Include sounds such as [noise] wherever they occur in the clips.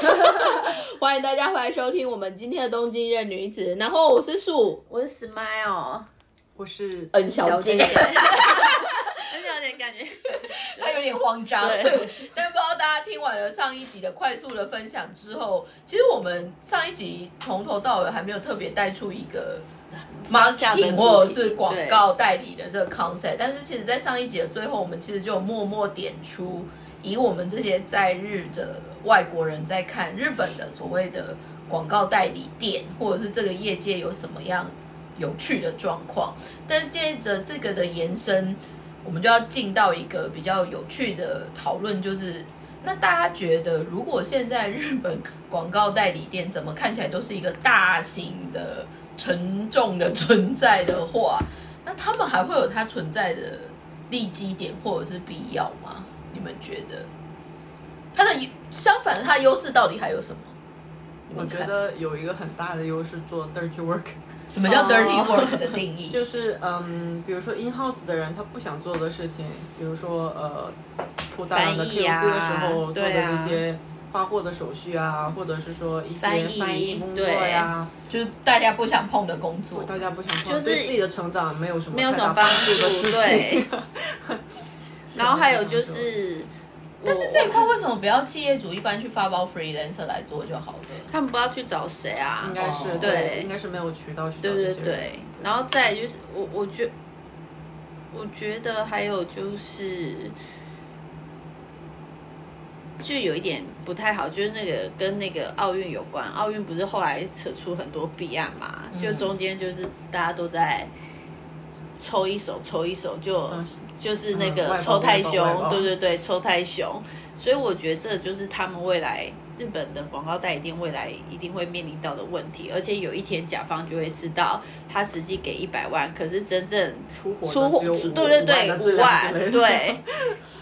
[laughs] 欢迎大家回来收听我们今天的东京任女子。然后我是素，我是 Smile，我是恩小姐，恩小姐感觉。她有点慌张。对。但不知道大家听完了上一集的快速的分享之后，其实我们上一集从头到尾还没有特别带出一个。marketing 或者是广告代理的这个 concept，但是其实，在上一集的最后，我们其实就有默默点出，以我们这些在日的外国人在看日本的所谓的广告代理店，或者是这个业界有什么样有趣的状况。但是借着这个的延伸，我们就要进到一个比较有趣的讨论，就是那大家觉得，如果现在日本广告代理店怎么看起来都是一个大型的、沉重的存在的话，那他们还会有它存在的利基点或者是必要吗？你们觉得？它的相反的，它的优势到底还有什么？我觉得有一个很大的优势，做 dirty work，什么叫哦 dirty work 的定义？[laughs] 就是嗯，比如说 in house 的人他不想做的事情，比如说呃，铺大量的翻译 QC 啊的时候做的对啊一些发货的手续啊，或者是说一些翻译工作呀，就是大家不想碰的工作。大家不想碰，就是自己的成长没有什么没有什么太大帮助的事对情。[laughs] 然后还有就是，但是这一块为什么不要企业主一般去发包 freelancer 来做就好了？他们不知道去找谁啊应？该是哦对应该是没有渠道去找对对些人对，然后再来就是我我觉我觉得还有就是。就有一点不太好，就是那个跟那个奥运有关，奥运不是后来扯出很多弊案嘛？就中间就是大家都在抽一手抽一手就，嗯就是那个抽太外包外凶，包。对对对，抽太凶，所以我觉得这就是他们未来日本的广告代理店未来一定会面临到的问题，而且有一天甲方就会知道，他实际给一百万，可是真正出货出货对对对五万对，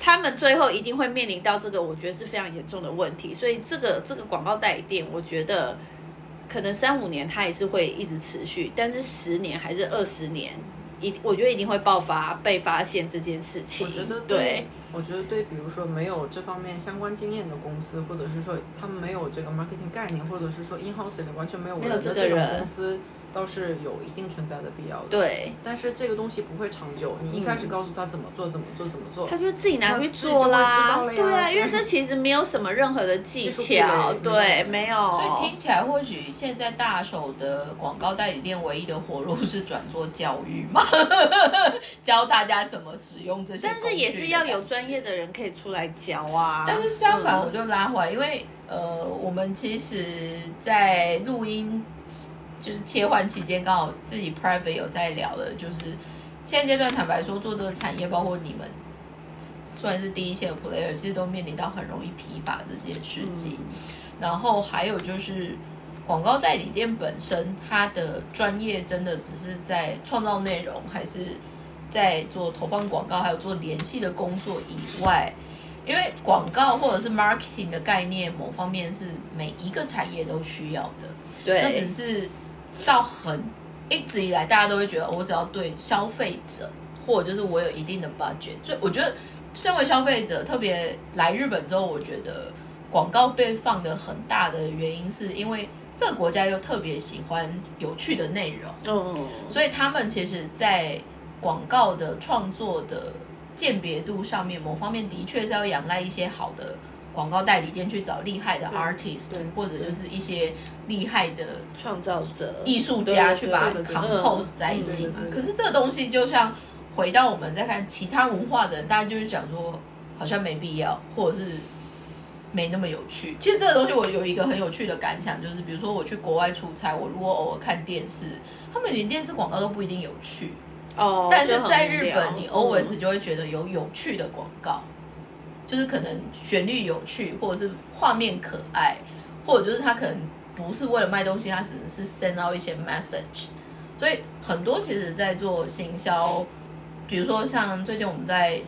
他们最后一定会面临到这个，我觉得是非常严重的问题。所以这个这个广告代理店，我觉得可能三五年它也是会一直持续，但是十年还是二十年，一我觉得一定会爆发被发现这件事情。我觉得对，我觉得对，比如说没有这方面相关经验的公司，或者是说他们没有这个 marketing 概念，或者是说 in house 里完全没有人的这种这个人公司，倒是有一定存在的必要的。，对，但是这个东西不会长久，你一开始告诉他怎么做，怎么做，怎么做，他就自己拿去做啦对啊，因为这 [laughs] 其实没有什么任何的技巧，对，没有。所以听起来，或许现在大手的广告代理店唯一的活路是转做教育嘛，[laughs] 教大家怎么使用这些。但是也是要有。专业的人可以出来教啊。但是相反，嗯我就拉回来，因为呃，我们其实，在录音就是切换期间，刚好自己 private 有在聊的，就是现阶段，坦白说，做这个产业，包括你们算是第一线的 player，其实都面临到很容易疲乏这件事情。然后还有就是广告代理店本身，它的专业真的只是在创造内容，还是在做投放广告，还有做联系的工作以外，因为广告或者是 marketing 的概念，某方面是每一个产业都需要的。对，那只是到很一直以来，大家都会觉得，我只要对消费者，或者就是我有一定的 budget。所以我觉得，身为消费者，特别来日本之后，我觉得广告被放的很大的原因，是因为这个国家又特别喜欢有趣的内容，嗯，所以他们其实，在广告的创作的鉴别度上面，某方面的确是要仰赖一些好的。广告代理店去找厉害的 artist，或者就是一些厉害的创造者、艺术家去把它对对对 compose 在一起嘛。嗯。可是这个东西就像回到我们再看其他文化的人，大家就是讲说好像没必要，或者是没那么有趣。其实这个东西我有一个很有趣的感想，就是比如说我去国外出差，我如果偶尔看电视，他们连电视广告都不一定有趣，哦，但是在日本，你 always 嗯就会觉得有有趣的广告，就是可能旋律有趣，或者是画面可爱，或者就是他可能不是为了卖东西，他只能是 send out 一些 message。所以很多其实在做行销，比如说像最近我们在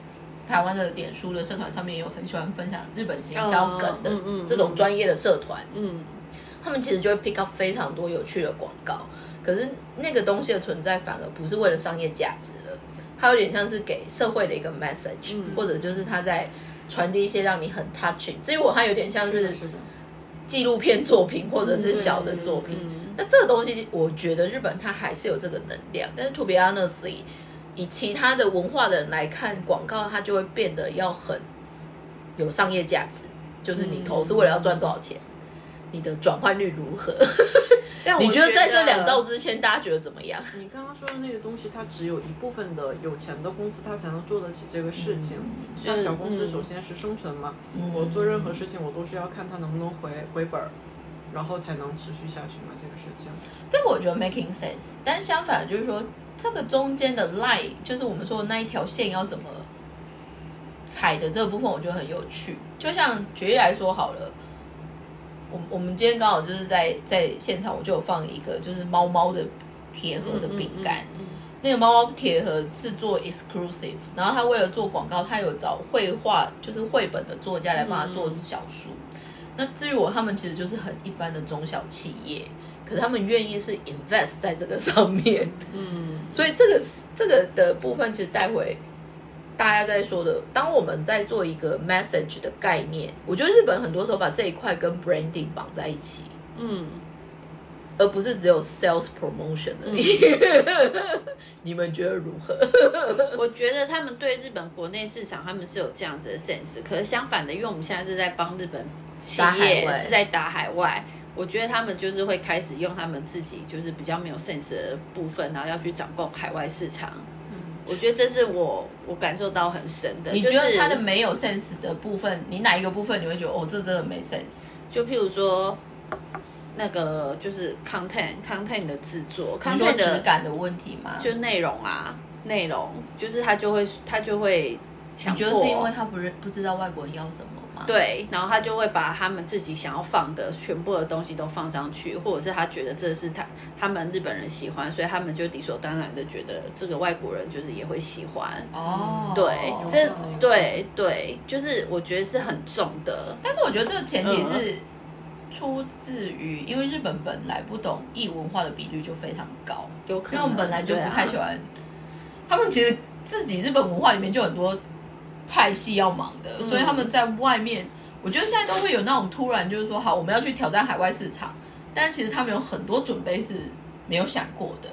台湾的点书的社团上面有很喜欢分享日本行销梗的这种专业的社团，嗯，他们其实就会 pick up 非常多有趣的广告，可是那个东西的存在反而不是为了商业价值了，它有点像是给社会的一个 message，、嗯。或者就是他在传递一些让你很 touching。所以我，它有点像是纪录片作品或者是小的作品。嗯那这个东西，我觉得日本它还是有这个能量，但是 to be honestly，以其他的文化的人来看，广告它就会变得要很有商业价值，就是你投是为了要赚多少钱，你的转换率如何？但我你觉得在这两兆兆之前，大家觉得怎么样？你刚刚说的那个东西，它只有一部分的有钱的公司，它才能做得起这个事情。像小公司，嗯首先是生存嘛，嗯我做任何事情，我都是要看它能不能回回本儿，然后才能持续下去嘛。这个事情，这个我觉得 making sense，但相反就是说，这个中间的 line，就是我们说的那一条线要怎么踩的这个部分，我觉得很有趣。就像举例来说好了，我我们今天刚好就是在在现场，我就有放一个就是猫猫的铁盒的饼干。嗯那个猫猫铁盒是做 exclusive，然后他为了做广告，他有找绘画就是绘本的作家来帮他做小书。那至于我，他们其实就是很一般的中小企业，可是他们愿意是 invest 在这个上面，嗯所以这个这个的部分，其实待会大家在说的，当我们在做一个 message 的概念，我觉得日本很多时候把这一块跟 branding 绑在一起，嗯，而不是只有 sales promotion 而已。[laughs] 你们觉得如何？[laughs] 我觉得他们对日本国内市场，他们是有这样子的 sense。可是相反的，因为我们现在是在帮日本企业是在打海外，我觉得他们就是会开始用他们自己就是比较没有 sense 的部分，然后要去掌控海外市场。我觉得这是我我感受到很深的。你觉得就是它的没有 sense 的部分，你哪一个部分你会觉得哦，这真的没 sense？就譬如说，那个就是 content content 的制作，content 质的感的问题吗？就内容啊，内容就是他就会他就会强迫，你觉得是因为他不认不知道外国人要什么吗？，对，然后他就会把他们自己想要放的全部的东西都放上去，或者是他觉得这是他他们日本人喜欢，所以他们就理所当然的觉得这个外国人就是也会喜欢。哦，对，这对对，就是我觉得是很重的。但是我觉得这个前提是出自于，因为日本本来不懂异文化的比率就非常高，有可能因为我们本来就不太喜欢，他们其实自己日本文化里面就很多派系要忙的，所以他们在外面，我觉得现在都会有那种突然就是说，好，我们要去挑战海外市场，但其实他们有很多准备是没有想过的。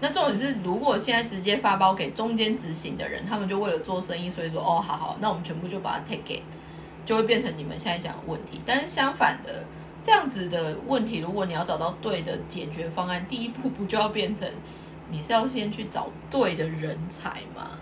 那重点是，如果现在直接发包给中间执行的人，他们就为了做生意，所以说哦，好好，那我们全部就把它 take 给，就会变成你们现在讲的问题。但是相反的，这样子的问题，如果你要找到对的解决方案，第一步不就要变成你是要先去找对的人才吗？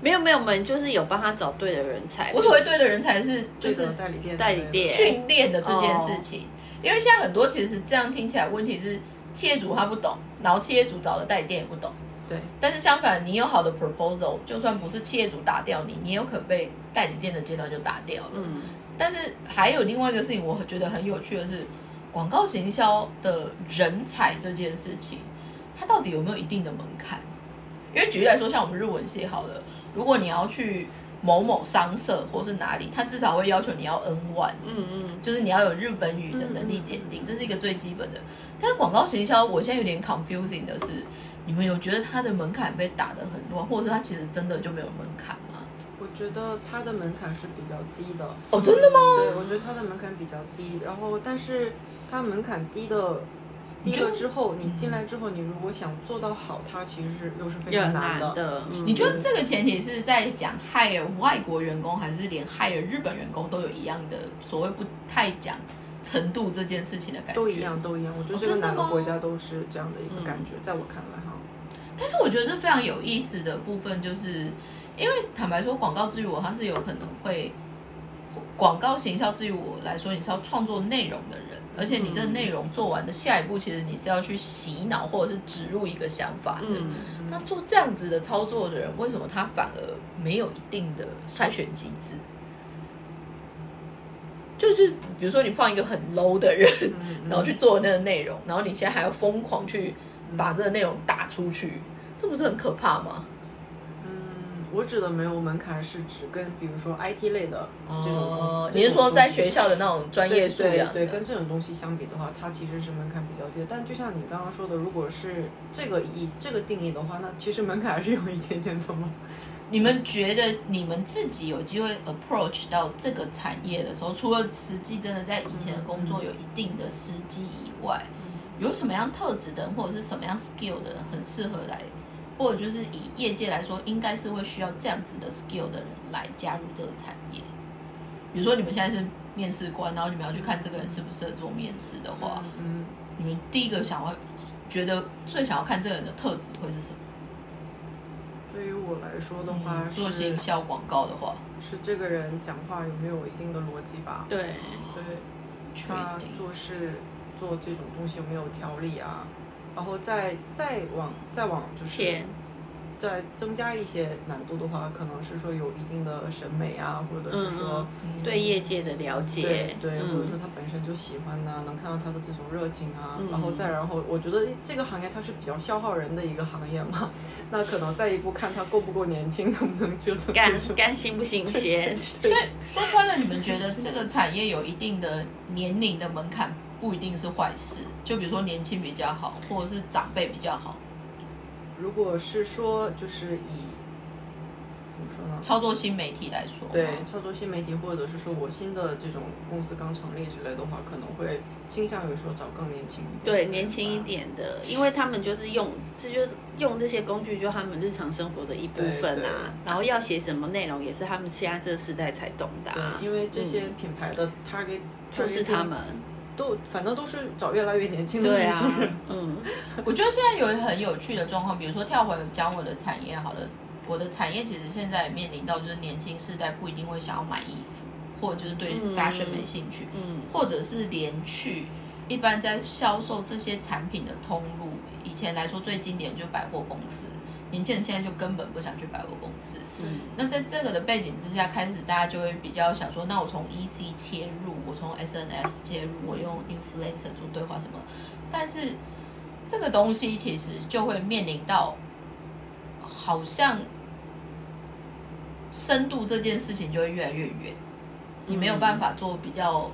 没有没有，我们就是有帮他找对的人才。我所谓对的人才是就是代理店代理店训练的这件事情，因为现在很多其实这样听起来问题是企业主他不懂，然后企业主找的代理店也不懂。对，但是相反，你有好的 proposal，就算不是企业主打掉你，你也有可能被代理店的阶段就打掉了。嗯，但是还有另外一个事情，我觉得很有趣的是，广告行销的人才这件事情，它到底有没有一定的门槛？因为举例来说，像我们日文系好了，如果你要去某某商社或是哪里，他至少会要求你要 N one，嗯嗯，就是你要有日本语的能力鉴定，这是一个最基本的。但是广告行销，我现在有点 confusing 的是，你们有觉得它的门槛被打得很乱，或者是它其实真的就没有门槛吗？我觉得它的门槛是比较低的。哦，真的吗？对，我觉得它的门槛比较低，然后但是它门槛低的低了之后，你进来之后，你如果想做到好，它其实是又是非常难的。难的。嗯你觉得这个前提是在讲 hire 外国员工，还是连 hire 日本员工都有一样的所谓不太讲程度这件事情的感觉？都一样，。都一样。我觉得哪个国家都是这样的一个感觉，在我看来哈。但是我觉得这非常有意思的部分，就是因为坦白说，广告之于我，它是有可能会广告行销至于我来说，你是要创作内容的人，而且你这个内容做完的下一步，其实你是要去洗脑或者是植入一个想法的。嗯那做这样子的操作的人，为什么他反而没有一定的筛选机制？就是比如说你放一个很 low 的人，嗯然后去做那个内容，然后你现在还要疯狂去把这个内容打出去，这不是很可怕吗？嗯，我指的没有门槛是指跟比如说 IT 类的这种东西。哦，你是说在学校的那种专业素养对对对，跟这种东西相比的话，它其实是门槛比较低的。但就像你刚刚说的，如果是这个以这个定义的话，那其实门槛还是有一点点的嘛。[laughs] 你们觉得你们自己有机会 approach 到这个产业的时候，除了实际真的在以前的工作有一定的时机以外，有什么样特质的人或者是什么样 skill 的人很适合来，或者就是以业界来说，应该是会需要这样子的 skill 的人来加入这个产业？比如说你们现在是面试官，然后你们要去看这个人适不适合做面试的话，嗯，你们第一个想要觉得最想要看这个人的特质会是什么？对于我来说的话，嗯做是行销广告的话是这个人讲话有没有一定的逻辑吧？对，对，他。做事做这种东西有没有条理啊？然后再再往再往就是再增加一些难度的话，可能是说有一定的审美啊，或者是说、嗯对业界的了解，对对，嗯。或者说他本身就喜欢呐、能看到他的这种热情啊，嗯。然后再然后，我觉得这个行业它是比较消耗人的一个行业嘛，[laughs] 那可能再一步看他够不够年轻，能不能折腾干 [laughs] 干新不新鲜？所以说穿了，你们觉得这个产业有一定的年龄的门槛，不一定是坏事。就比如说年轻比较好，或者是长辈比较好。如果是说就是以怎么说呢？操作新媒体来说，对，操作新媒体，或者是说我新的这种公司刚成立之类的话，可能会倾向于说找更年轻一点对，年轻一点的，因为他们就是用，这就是用这些工具，就他们日常生活的一部分啊。然后要写什么内容，也是他们现在这个时代才懂的、啊。对，因为这些品牌的 target 就是他们，都反正都是找越来越年轻的对啊年轻人。，嗯，我觉得现在有很有趣的状况，比如说跳回讲我的产业好了，我的产业其实现在也面临到就是年轻世代不一定会想要买衣服，或者就是对嗯 fashion 没兴趣，嗯或者是连去一般在销售这些产品的通路，以前来说最经典就是百货公司，年轻人现在就根本不想去百货公司。嗯那在这个的背景之下，开始大家就会比较想说，那我从 EC 切入，我从 SNS 切入，我用 influencer 做对话什么，但是这个东西其实就会面临到，好像深度这件事情就会越来越远，你没有办法做比较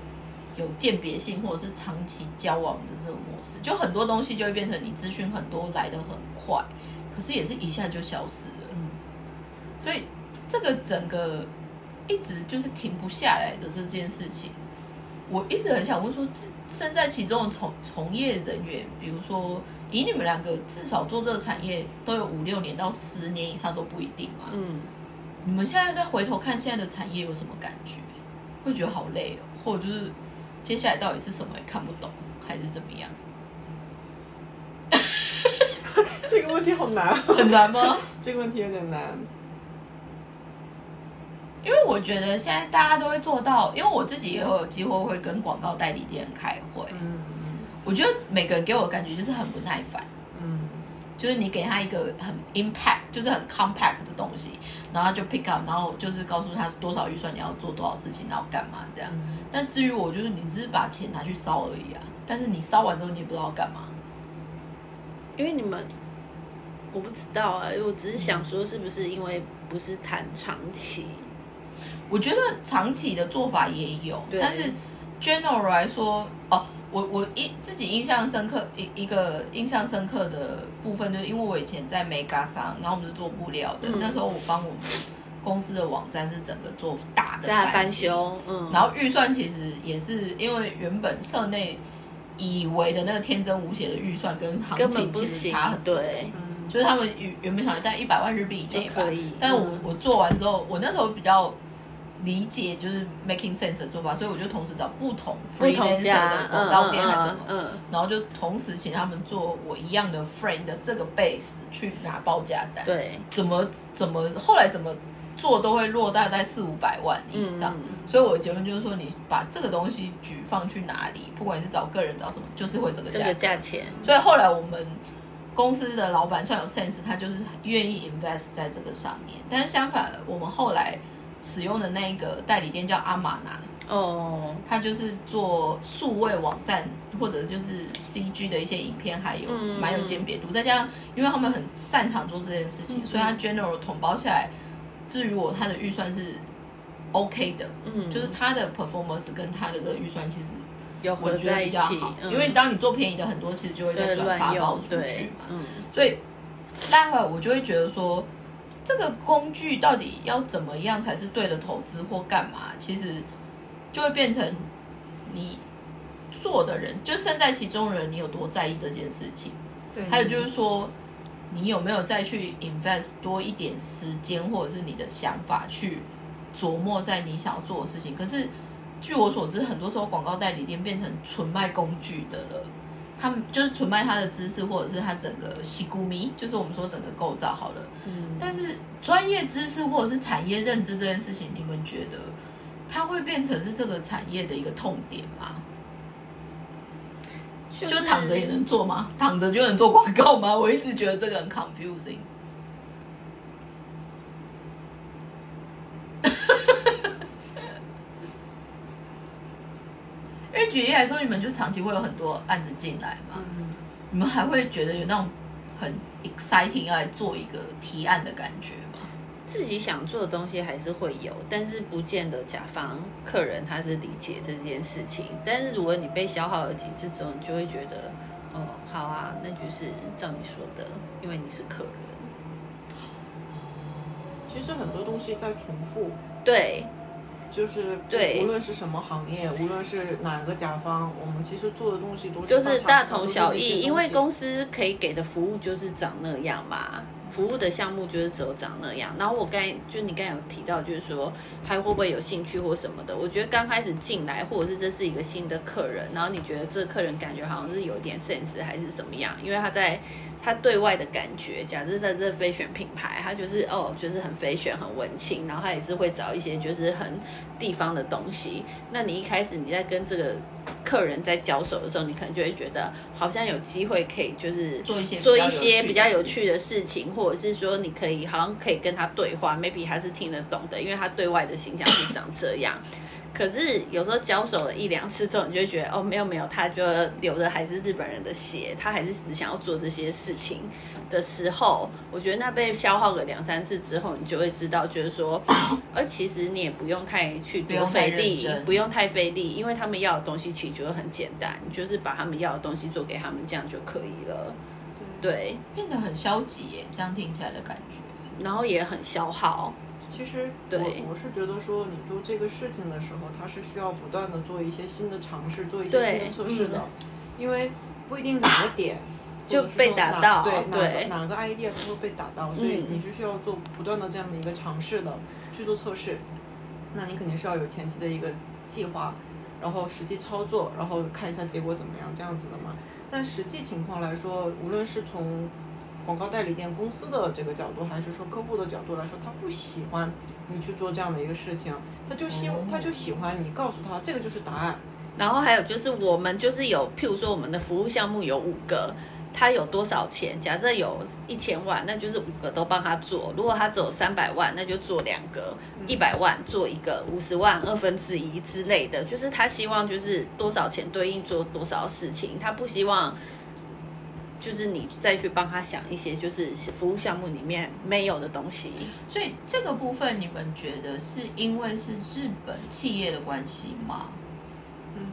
有鉴别性或者是长期交往的这种模式，就很多东西就会变成你资讯很多来的很快，可是也是一下就消失了。嗯所以这个整个一直就是停不下来的这件事情，我一直很想问说，身在其中的从从业人员，比如说以你们两个至少做这个产业都有五六年到十年以上都不一定嘛。嗯，你们现在再回头看现在的产业有什么感觉？会觉得好累哦，或者就是接下来到底是什么也看不懂，还是怎么样？这个问题好难，啊很难吗？[laughs] 这个问题有点难。因为我觉得现在大家都会做到，因为我自己也有机会会跟广告代理店开会，嗯我觉得每个人给我的感觉就是很不耐烦，嗯就是你给他一个很 impact，就是很 compact 的东西，然后他就 pick up，然后就是告诉他多少预算你要做多少事情，然后干嘛这样。嗯但至于我，就是你只是把钱拿去烧而已啊，但是你烧完之后你也不知道要干嘛。因为你们。我不知道啊，我只是想说，是不是因为不是谈长期？我觉得长期的做法也有，对但是 general 来说，哦，我我印自己印象深刻一一个印象深刻的部分，就是因为我以前在 Mega 上，然后我们是做布料的，嗯那时候我帮我们公司的网站是整个做大的在翻，修，嗯，然后预算其实也是因为原本社内以为的那个天真无邪的预算跟行情其实差很，多。对，嗯就是他们原原本想在一百万日币以内吧就可以但我、嗯我做完之后，我那时候比较理解就是 making sense 的做法，所以我就同时找不同 freelancer 家的，广告店还是什么，嗯，然后就同时请他们做我一样的 friend 的这个 base 去拿报价单，，对，怎么怎么后来怎么做都会落大概四五百万以上。嗯所以我的结论就是说，你把这个东西举放去哪里，不管你是找个人找什么，就是会这个这个价格。价钱，所以后来我们公司的老板算有 sense，他就是愿意 invest 在这个上面。但是相反，我们后来使用的那一个代理店叫阿玛拿，哦，他就是做数位网站或者就是 CG 的一些影片，还有嗯蛮有鉴别度。再加上因为他们很擅长做这件事情，所以他 general 统包下来，至于我他的预算是 OK 的，嗯就是他的 performance 跟他的这个预算其实有我合在一觉得比较起因为当你做便宜的很多，其实就会再对转发，包出去嘛，，嗯，所以待会儿我就会觉得说，这个工具到底要怎么样才是对的投资或干嘛，其实就会变成你做的人，就身在其中的人，你有多在意这件事情。对，还有就是说，你有没有再去 invest 多一点时间，或者是你的想法去琢磨在你想要做的事情？可是据我所知，很多时候广告代理店变成纯卖工具的了。他们就是纯卖他的知识，或者是他整个西咕咪，就是我们说整个构造好了。嗯，但是专业知识或者是产业认知这件事情，你们觉得它会变成是这个产业的一个痛点吗？就就躺着也能做吗？躺着就能做广告吗？我一直觉得这个很 confusing。因为举例来说，你们就长期会有很多案子进来嘛，嗯，你们还会觉得有那种很 exciting 要来做一个提案的感觉吗？自己想做的东西还是会有，但是不见得甲方客人他是理解这件事情。但是如果你被消耗了几次之后，你就会觉得，哦，好啊，那就是照你说的，因为你是客人。其实很多东西在重复，对，就是对无论是什么行业，无论是哪个甲方，我们其实做的东西都是就是大同小异，因为公公司可以给的服务就是长那样嘛。服务的项目就是只有长那样，然后我刚才就你刚才有提到，就是说还会不会有兴趣或什么的？我觉得刚开始进来，或者是这是一个新的客人，然后你觉得这个客人感觉好像是有点绅士还是怎么样？因为他在他对外的感觉，假设在这飞选品牌，他就是哦，就是很飞选很文青，然后他也是会找一些就是很地方的东西。那你一开始你在跟这个客人在交手的时候，你可能就会觉得好像有机会可以就是做一些做一些比比较较有趣有趣的事情，或者是说你可以好像可以跟他对话，maybe 他是听得懂的，因为他对外的形象是长这样。可是有时候交手了一两次之后，你就会觉得哦，没有没有，他就流的还是日本人的血，他还是只想要做这些事情的时候，我觉得那被消耗个两三次之后，你就会知道，就是说，[coughs] 而其实你也不用太去多费力不用太费力，因为他们要的东西其实就会很简单，你就是把他们要的东西做给他们，这样就可以了。对，变得很消极耶，这样听起来的感觉。然后也很消耗。其实对我我是觉得说，你做这个事情的时候，它是需要不断的做一些新的尝试，做一些新的测试的，因为不一定哪个点 [coughs] 就被打哪到对哪对个哪个 idea 都会被打到，所以嗯你是需要做不断的这样的一个尝试的去做测试。那你肯定是要有前期的一个计划，然后实际操作，然后看一下结果怎么样这样子的嘛。但实际情况来说，无论是从广告代理店公司的这个角度，还是说客户的角度来说，他不喜欢你去做这样的一个事情，他就希、哦他就喜欢你告诉他这个就是答案。然后还有就是我们就是有，譬如说我们的服务项目有五个，他有多少钱？假设有一千万，那就是五个都帮他做。如果他只有三百万，那就做两个；一百万做一个，五十万二分之一之类的。就是他希望就是多少钱对应做多少事情，他不希望。就是你再去帮他想一些，就是服务项目里面没有的东西。所以这个部分，你们觉得是因为是日本企业的关系吗？嗯，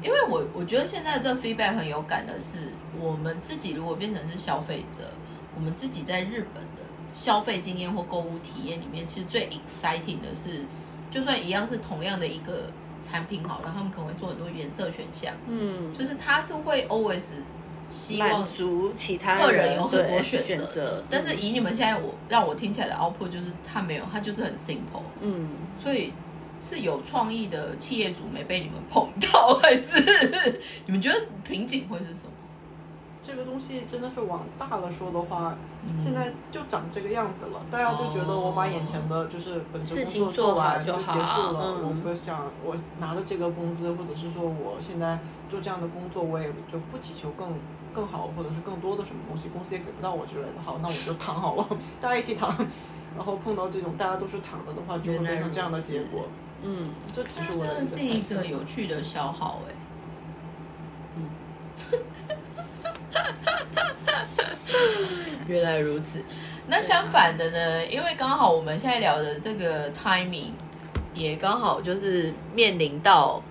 因为我我觉得现在这 feedback 很有感的是，我们自己如果变成是消费者，我们自己在日本的消费经验或购物体验里面，其实最 exciting 的是，就算一样是同样的一个产品好了，他们可能会做很多颜色选项，嗯，就是他是会 always 希望满足其他客人有很多对选选择，但是以你们现在我让我听起来的 output 就是他没有，他就是很 simple，嗯，所以是有创意的企业主没被你们碰到，[laughs] 还是？你们觉得瓶颈会是什么？这个东西真的是往大了说的话，嗯现在就长这个样子了。大家就觉得我把眼前的就是本职事情工作做完完就结束了，嗯我不想我拿着这个工资，或者是说我现在做这样的工作，我也就不祈求更更好或者是更多的什么东西，公司也给不到我之类的。好，那我就躺好了，[laughs] 大家一起躺。[laughs] 然后碰到这种大家都是躺着的话，就会变成这样的结果。嗯，这只是我的是一个个有趣的消耗哎、嗯 [laughs] 原来如此。那相反的呢？因为刚好我们现在聊的这个 timing 也刚好就是面临到，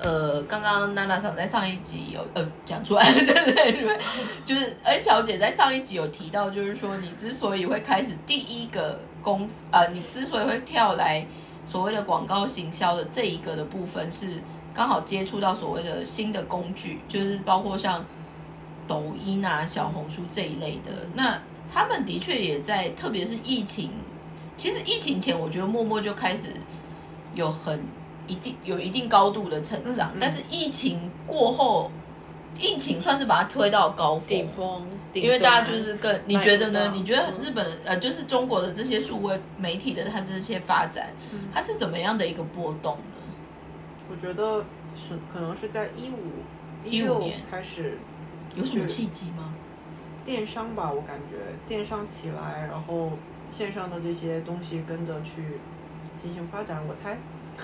呃，刚刚娜娜上在上一集有呃讲出来，[laughs] 对对对，就是恩小姐在上一集有提到，就是说你之所以会开始第一个公司，呃，你之所以会跳来所谓的广告行销的这一个的部分，是刚好接触到所谓的新的工具，就是包括像抖音啊、小红书这一类的，那。他们的确也在，特别是疫情。其实疫情前，我觉得默默就开始有很一定有一定高度的成长。但是疫情过后，疫情算是把它推到高峰，顶峰因为大家就是更你觉得呢？你觉得日本呃，就是中国的这些数位媒体的它这些发展，它是怎么样的一个波动呢？我觉得是可能是在一五一五年开始，有什么契机吗？电商吧，我感觉电商起来，然后线上的这些东西跟着去进行发展，我猜。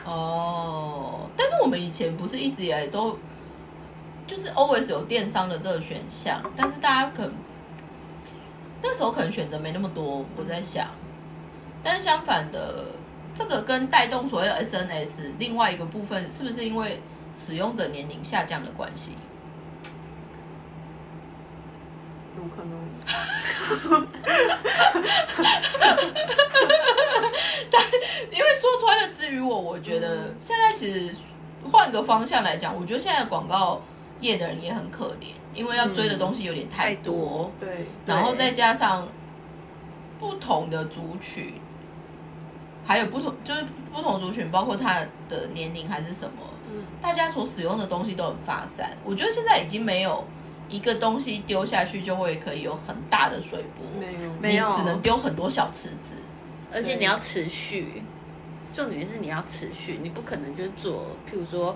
哦，但是我们以前不是一直以来都就是 always 有电商的这个选项，但是大家可能那时候可能选择没那么多，我在想。但是相反的，这个跟带动所谓的 SNS 另外一个部分，是不是因为使用者年龄下降的关系？有可能，[laughs] 但因为说穿了，至于我，我觉得现在其实换个方向来讲，我觉得现在广告业的人也很可怜，因为要追的东西有点太多，对，然后再加上不同的族群，还有不同就是不同族群，包括他的年龄还是什么，嗯，大家所使用的东西都很发散，我觉得现在已经没有。一个东西丢下去就会可以有很大的水波，没有，没有，只能丢很多小池子，而且你要持续。重点是你要持续，你不可能就做，譬如说，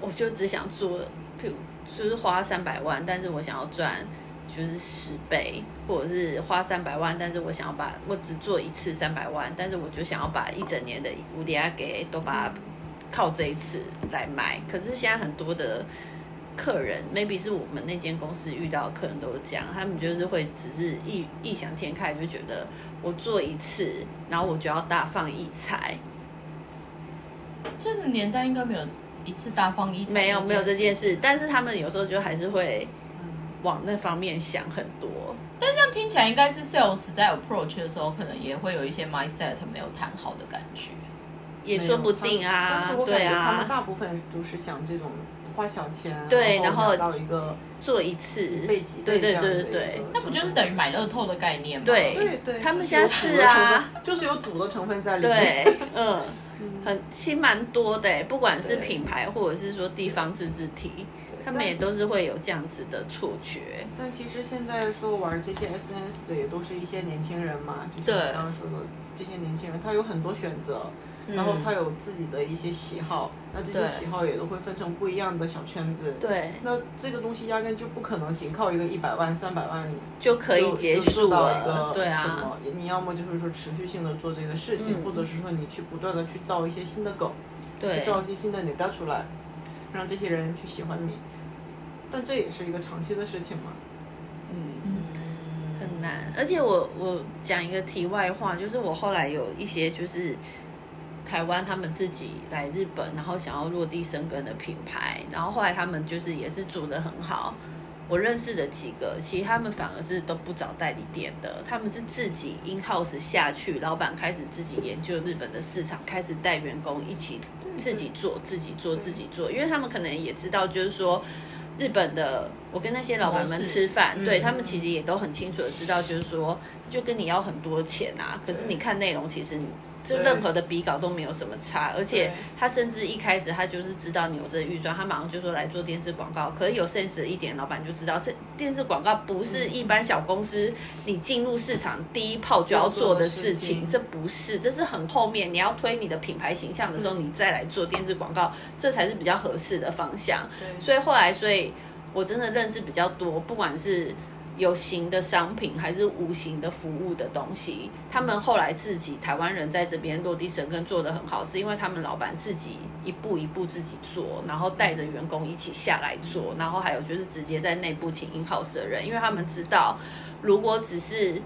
我就只想做，譬如就是花三百万，但是我想要赚就是十倍，或者是花三百万，但是我想要把我只做一次三百万，但是我就想要把一整年的五点给都把靠这一次来买。可是现在很多的。客人 maybe 是我们那间公司遇到客人都是这样，他们就是会只是异异想天开，就觉得我做一次，然后我就要大放异彩。这个年代应该没有一次大放异彩，没有没有这件事，但是他们有时候就还是会往那方面想很多。但这样听起来，应该是 sales 在 approach 的时候，可能也会有一些 mindset 没有谈好的感觉，也说不定啊。对啊，他们大部分都是想这种。花小钱，对，然后到一个做一次，几倍几倍这样对，那不就是等于买乐透的概念吗？对对对，他们现在是啊，就是有赌的成分在里面。对，[laughs] 嗯，很其实蛮多的，不管是品牌或者是说地方自治体，他们也都是会有这样子的错觉。但其实现在说玩这些 SNS 的也都是一些年轻人嘛，就是刚刚说的这些年轻人，他有很多选择。然后他有自己的一些喜好，那这些喜好也都会分成不一样的小圈子。对，那这个东西压根就不可能仅靠一个一百万、三百万就可以结束到一个对啊。你要么就是说持续性的做这个事情，或者是说你去不断的去造一些新的梗，对，造一些新的你带出来，让这些人去喜欢你。但这也是一个长期的事情嘛。嗯嗯，很难。而且我我讲一个题外话，就是我后来有一些就是。台湾他们自己来日本，然后想要落地生根的品牌，然后后来他们就是也是做的很好。我认识的几个，其实他们反而是都不找代理店的，他们是自己 in house 下去，老板开始自己研究日本的市场，开始带员工一起自己做，自己做，自己做，因为他们可能也知道，就是说日本的，我跟那些老板们吃饭，对他们其实也都很清楚的知道，就是说就跟你要很多钱啊，可是你看内容，其实。就任何的比稿都没有什么差，而且他甚至一开始他就是知道你有这个预算，他马上就说来做电视广告。可是有 sense 一点，老板就知道是电视广告不是一般小公司你进入市场第一炮就要做的事情，这不是，这是很后面你要推你的品牌形象的时候，你再来做电视广告，这才是比较合适的方向。所以后来，所以我真的认识比较多，不管是。有形的商品还是无形的服务的东西，他们后来自己台湾人在这边落地生根做得很好，是因为他们老板自己一步一步自己做，然后带着员工一起下来做，然后还有就是直接在内部请 in house 的人，因为他们知道，如果只是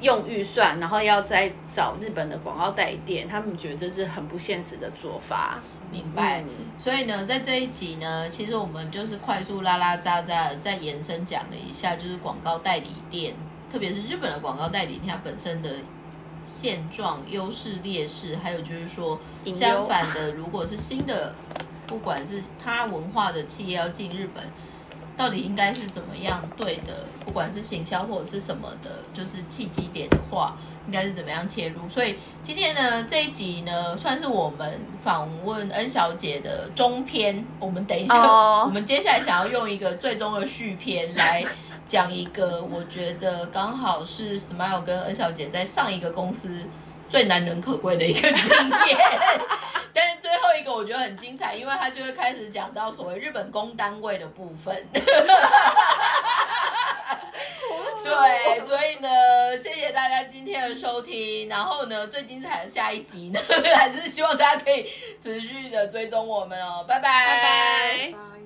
用预算，然后要再找日本的广告代理店，他们觉得这是很不现实的做法。明白。嗯所以呢，在这一集呢，其实我们就是快速拉拉杂杂地再延伸讲了一下，就是广告代理店，特别是日本的广告代理店它本身的现状、优势、劣势，还有就是说，相反的，如果是新的，不管是它文化的企业要进日本，到底应该是怎么样对的？不管是行销或者是什么的，就是契机点的话，应该是怎么样切入？所以今天呢这一集呢，算是我们访问恩小姐的中篇。我们等一下哦我们接下来想要用一个最终的续篇来讲一个，我觉得刚好是 Smile 跟恩小姐在上一个公司最难能可贵的一个经验。[laughs] 但是最后一个我觉得很精彩，因为他就会开始讲到所谓日本工单位的部分。[laughs] 对，所以呢，谢谢大家今天的收听。然后呢，最精彩的下一集呢，[laughs] 还是希望大家可以持续的追踪我们哦。拜拜，拜拜。拜